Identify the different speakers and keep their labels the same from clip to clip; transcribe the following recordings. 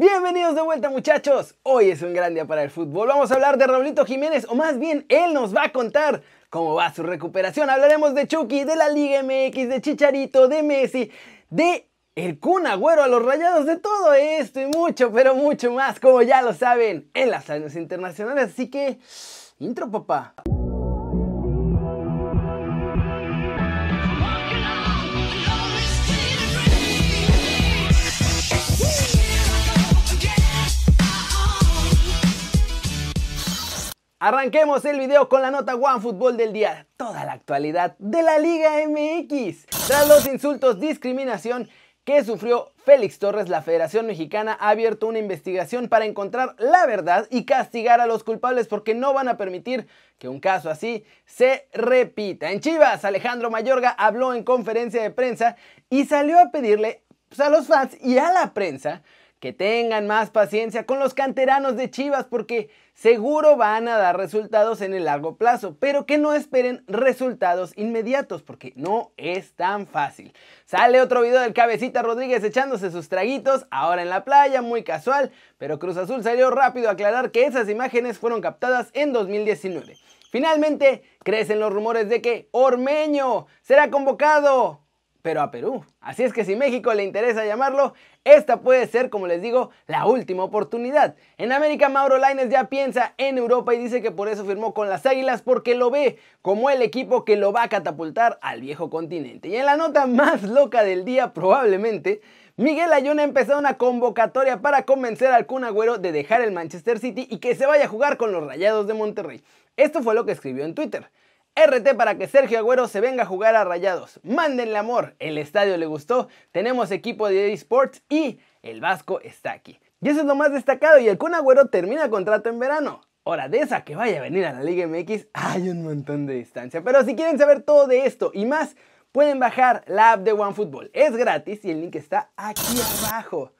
Speaker 1: Bienvenidos de vuelta muchachos, hoy es un gran día para el fútbol, vamos a hablar de Raulito Jiménez, o más bien él nos va a contar cómo va su recuperación, hablaremos de Chucky, de la Liga MX, de Chicharito, de Messi, de el Kun Agüero a los rayados, de todo esto y mucho, pero mucho más, como ya lo saben, en las años internacionales, así que, intro papá. Arranquemos el video con la nota One Fútbol del día, toda la actualidad de la Liga MX. Tras los insultos, discriminación que sufrió Félix Torres, la Federación Mexicana ha abierto una investigación para encontrar la verdad y castigar a los culpables porque no van a permitir que un caso así se repita. En Chivas, Alejandro Mayorga habló en conferencia de prensa y salió a pedirle pues, a los fans y a la prensa que tengan más paciencia con los canteranos de Chivas porque seguro van a dar resultados en el largo plazo, pero que no esperen resultados inmediatos porque no es tan fácil. Sale otro video del cabecita Rodríguez echándose sus traguitos, ahora en la playa, muy casual, pero Cruz Azul salió rápido a aclarar que esas imágenes fueron captadas en 2019. Finalmente, crecen los rumores de que Ormeño será convocado pero a Perú. Así es que si México le interesa llamarlo, esta puede ser, como les digo, la última oportunidad. En América, Mauro Laines ya piensa en Europa y dice que por eso firmó con las Águilas porque lo ve como el equipo que lo va a catapultar al viejo continente. Y en la nota más loca del día, probablemente, Miguel Ayuna ha empezado una convocatoria para convencer al Kun Agüero de dejar el Manchester City y que se vaya a jugar con los Rayados de Monterrey. Esto fue lo que escribió en Twitter. RT para que Sergio Agüero se venga a jugar a Rayados. Mándenle amor, el estadio le gustó, tenemos equipo de eSports y el Vasco está aquí. Y eso es lo más destacado y el Kun Agüero termina contrato en verano. Hora de esa que vaya a venir a la Liga MX hay un montón de distancia. Pero si quieren saber todo de esto y más, pueden bajar la app de OneFootball. Es gratis y el link está aquí abajo.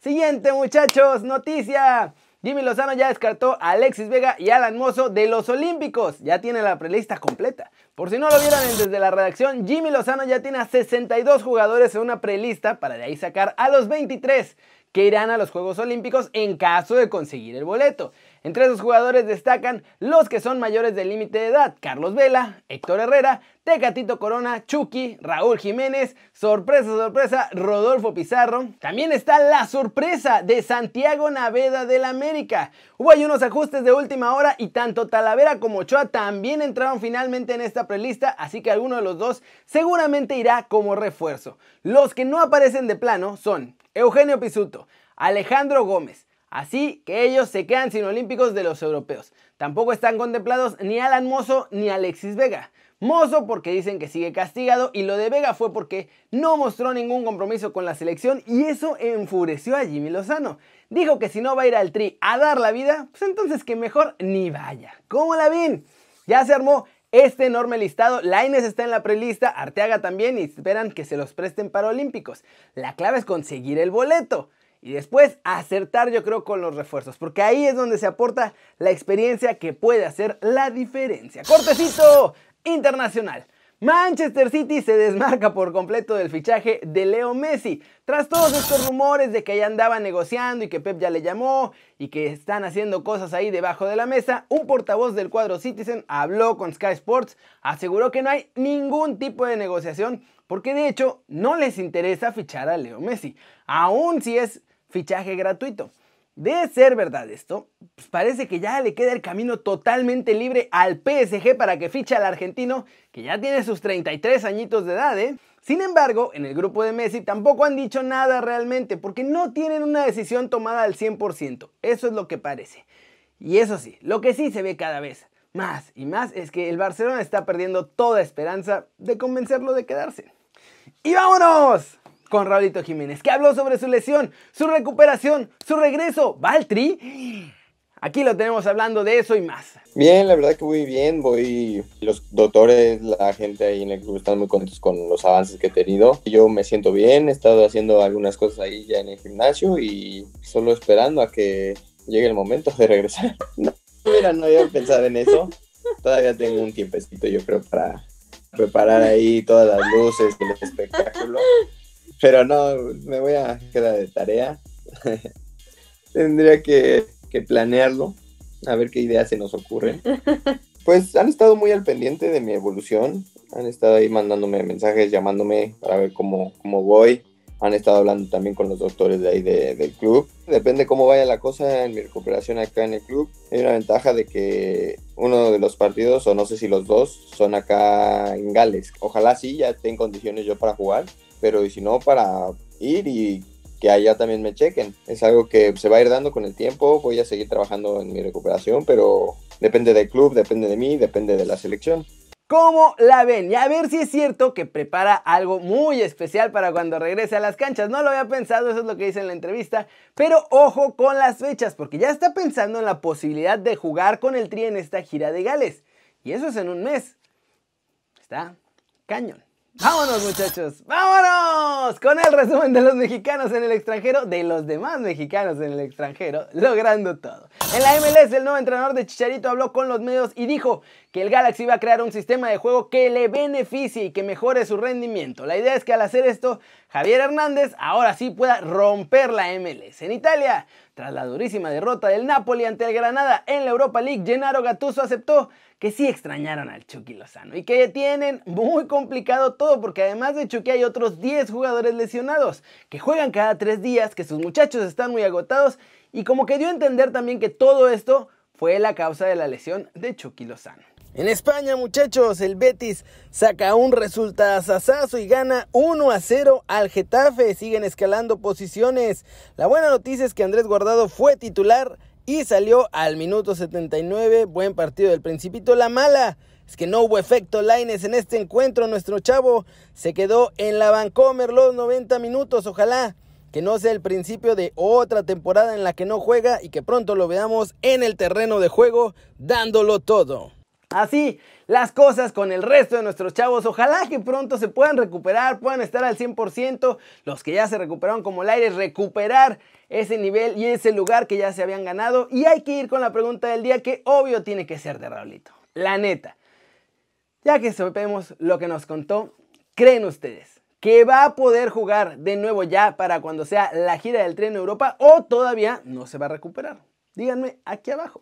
Speaker 1: Siguiente muchachos, noticia. Jimmy Lozano ya descartó a Alexis Vega y Alan Mozo de los Olímpicos. Ya tiene la prelista completa. Por si no lo vieron desde la redacción, Jimmy Lozano ya tiene a 62 jugadores en una prelista para de ahí sacar a los 23 que irán a los Juegos Olímpicos en caso de conseguir el boleto. Entre esos jugadores destacan los que son mayores del límite de edad, Carlos Vela, Héctor Herrera, Tecatito Corona, Chucky, Raúl Jiménez, sorpresa, sorpresa, Rodolfo Pizarro. También está la sorpresa de Santiago Naveda del América. Hubo ahí unos ajustes de última hora y tanto Talavera como Ochoa también entraron finalmente en esta prelista, así que alguno de los dos seguramente irá como refuerzo. Los que no aparecen de plano son Eugenio Pisuto, Alejandro Gómez, Así que ellos se quedan sin olímpicos de los europeos. Tampoco están contemplados ni Alan Mozo ni Alexis Vega. Mozo porque dicen que sigue castigado y lo de Vega fue porque no mostró ningún compromiso con la selección y eso enfureció a Jimmy Lozano. Dijo que si no va a ir al tri a dar la vida, pues entonces que mejor ni vaya. ¿Cómo la ven? Ya se armó este enorme listado. Laines está en la prelista, Arteaga también y esperan que se los presten para Olímpicos. La clave es conseguir el boleto. Y después acertar yo creo con los refuerzos, porque ahí es donde se aporta la experiencia que puede hacer la diferencia. Cortecito internacional. Manchester City se desmarca por completo del fichaje de Leo Messi. Tras todos estos rumores de que ya andaba negociando y que Pep ya le llamó y que están haciendo cosas ahí debajo de la mesa, un portavoz del cuadro Citizen habló con Sky Sports, aseguró que no hay ningún tipo de negociación porque de hecho no les interesa fichar a Leo Messi, aun si es fichaje gratuito. De ser verdad esto, pues parece que ya le queda el camino totalmente libre al PSG para que fiche al argentino, que ya tiene sus 33 añitos de edad, ¿eh? Sin embargo, en el grupo de Messi tampoco han dicho nada realmente, porque no tienen una decisión tomada al 100%. Eso es lo que parece. Y eso sí, lo que sí se ve cada vez más y más es que el Barcelona está perdiendo toda esperanza de convencerlo de quedarse. ¡Y vámonos! Con Raulito Jiménez, que habló sobre su lesión, su recuperación, su regreso. ¿Va al? Aquí lo tenemos hablando de eso y más.
Speaker 2: Bien, la verdad que muy bien. Voy, los doctores, la gente ahí en el club están muy contentos con los avances que he tenido. Yo me siento bien, he estado haciendo algunas cosas ahí ya en el gimnasio y solo esperando a que llegue el momento de regresar. No, mira, no había pensado en eso. Todavía tengo un tiempecito, yo creo, para preparar ahí todas las luces del espectáculo. Pero no, me voy a quedar de tarea. Tendría que, que planearlo, a ver qué ideas se nos ocurren. Pues han estado muy al pendiente de mi evolución, han estado ahí mandándome mensajes, llamándome para ver cómo, cómo voy. Han estado hablando también con los doctores de ahí del club. Depende cómo vaya la cosa en mi recuperación acá en el club. Hay una ventaja de que uno de los partidos, o no sé si los dos, son acá en Gales. Ojalá sí, ya esté en condiciones yo para jugar, pero si no, para ir y que allá también me chequen. Es algo que se va a ir dando con el tiempo. Voy a seguir trabajando en mi recuperación, pero depende del club, depende de mí, depende de la selección.
Speaker 1: ¿Cómo la ven? Y a ver si es cierto que prepara algo muy especial para cuando regrese a las canchas. No lo había pensado, eso es lo que dice en la entrevista. Pero ojo con las fechas, porque ya está pensando en la posibilidad de jugar con el Tri en esta gira de Gales. Y eso es en un mes. Está cañón. Vámonos muchachos, vámonos con el resumen de los mexicanos en el extranjero, de los demás mexicanos en el extranjero, logrando todo. En la MLS el nuevo entrenador de Chicharito habló con los medios y dijo que el Galaxy va a crear un sistema de juego que le beneficie y que mejore su rendimiento. La idea es que al hacer esto, Javier Hernández ahora sí pueda romper la MLS. En Italia, tras la durísima derrota del Napoli ante el Granada en la Europa League, Gennaro Gattuso aceptó que sí extrañaron al Chucky Lozano y que tienen muy complicado todo porque además de Chucky hay otros 10 jugadores lesionados que juegan cada 3 días, que sus muchachos están muy agotados y como que dio a entender también que todo esto fue la causa de la lesión de Chucky Lozano. En España, muchachos, el Betis saca un resultado y gana 1 a 0 al Getafe. Siguen escalando posiciones. La buena noticia es que Andrés Guardado fue titular y salió al minuto 79. Buen partido del Principito. La mala es que no hubo efecto Lines en este encuentro. Nuestro chavo se quedó en la Vancomer los 90 minutos. Ojalá que no sea el principio de otra temporada en la que no juega y que pronto lo veamos en el terreno de juego dándolo todo. Así las cosas con el resto de nuestros chavos. Ojalá que pronto se puedan recuperar, puedan estar al 100%. Los que ya se recuperaron como el aire, recuperar ese nivel y ese lugar que ya se habían ganado. Y hay que ir con la pregunta del día que obvio tiene que ser de Raulito. La neta. Ya que sabemos lo que nos contó, ¿creen ustedes que va a poder jugar de nuevo ya para cuando sea la gira del tren en Europa o todavía no se va a recuperar? Díganme aquí abajo.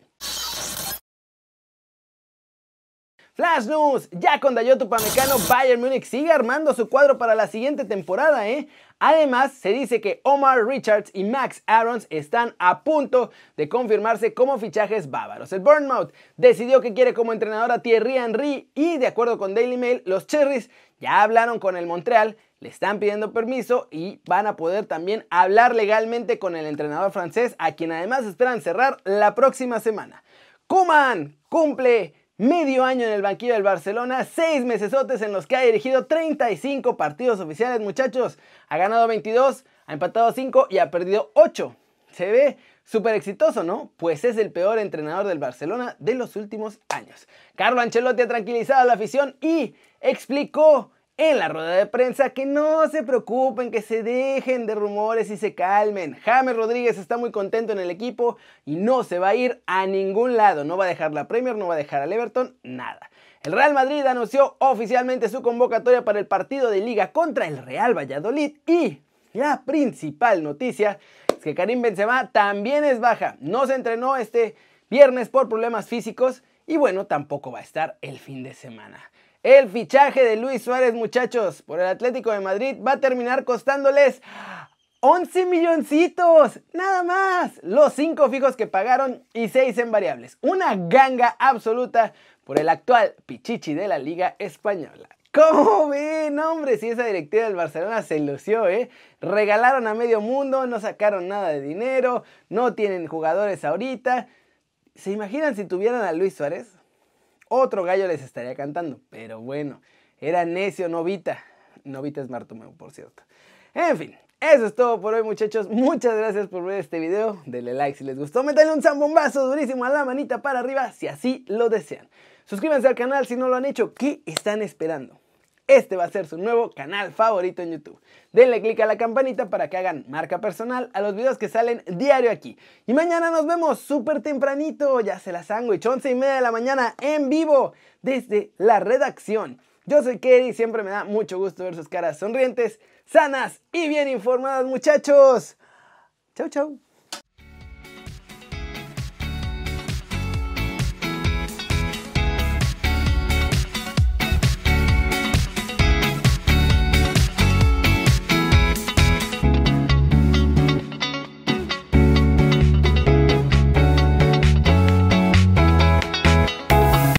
Speaker 1: Flash News, ya con Dayoto Pamecano, Bayern Munich sigue armando su cuadro para la siguiente temporada, ¿eh? Además, se dice que Omar Richards y Max Aarons están a punto de confirmarse como fichajes bávaros. El Bournemouth decidió que quiere como entrenador a Thierry Henry y, de acuerdo con Daily Mail, los Cherries ya hablaron con el Montreal, le están pidiendo permiso y van a poder también hablar legalmente con el entrenador francés, a quien además esperan cerrar la próxima semana. Kuman cumple medio año en el banquillo del Barcelona, seis mesesotes en los que ha dirigido 35 partidos oficiales, muchachos. Ha ganado 22, ha empatado 5 y ha perdido 8. Se ve súper exitoso, ¿no? Pues es el peor entrenador del Barcelona de los últimos años. Carlo Ancelotti ha tranquilizado a la afición y explicó en la rueda de prensa que no se preocupen, que se dejen de rumores y se calmen. James Rodríguez está muy contento en el equipo y no se va a ir a ningún lado. No va a dejar la Premier, no va a dejar al Everton, nada. El Real Madrid anunció oficialmente su convocatoria para el partido de liga contra el Real Valladolid y la principal noticia es que Karim Benzema también es baja. No se entrenó este viernes por problemas físicos y bueno, tampoco va a estar el fin de semana. El fichaje de Luis Suárez, muchachos, por el Atlético de Madrid va a terminar costándoles 11 milloncitos, nada más. Los 5 fijos que pagaron y 6 en variables. Una ganga absoluta por el actual Pichichi de la Liga Española. ¿Cómo ven, hombre? Si esa directiva del Barcelona se lució, ¿eh? Regalaron a medio mundo, no sacaron nada de dinero, no tienen jugadores ahorita. ¿Se imaginan si tuvieran a Luis Suárez? Otro gallo les estaría cantando. Pero bueno, era necio Novita. Novita es Martomeu, por cierto. En fin, eso es todo por hoy muchachos. Muchas gracias por ver este video. Denle like si les gustó. Métanle un zambombazo durísimo a la manita para arriba si así lo desean. Suscríbanse al canal si no lo han hecho. ¿Qué están esperando? Este va a ser su nuevo canal favorito en YouTube. Denle click a la campanita para que hagan marca personal a los videos que salen diario aquí. Y mañana nos vemos súper tempranito, ya se la sándwich, 11 y media de la mañana en vivo desde la redacción. Yo soy Kerry siempre me da mucho gusto ver sus caras sonrientes, sanas y bien informadas muchachos. Chau chau.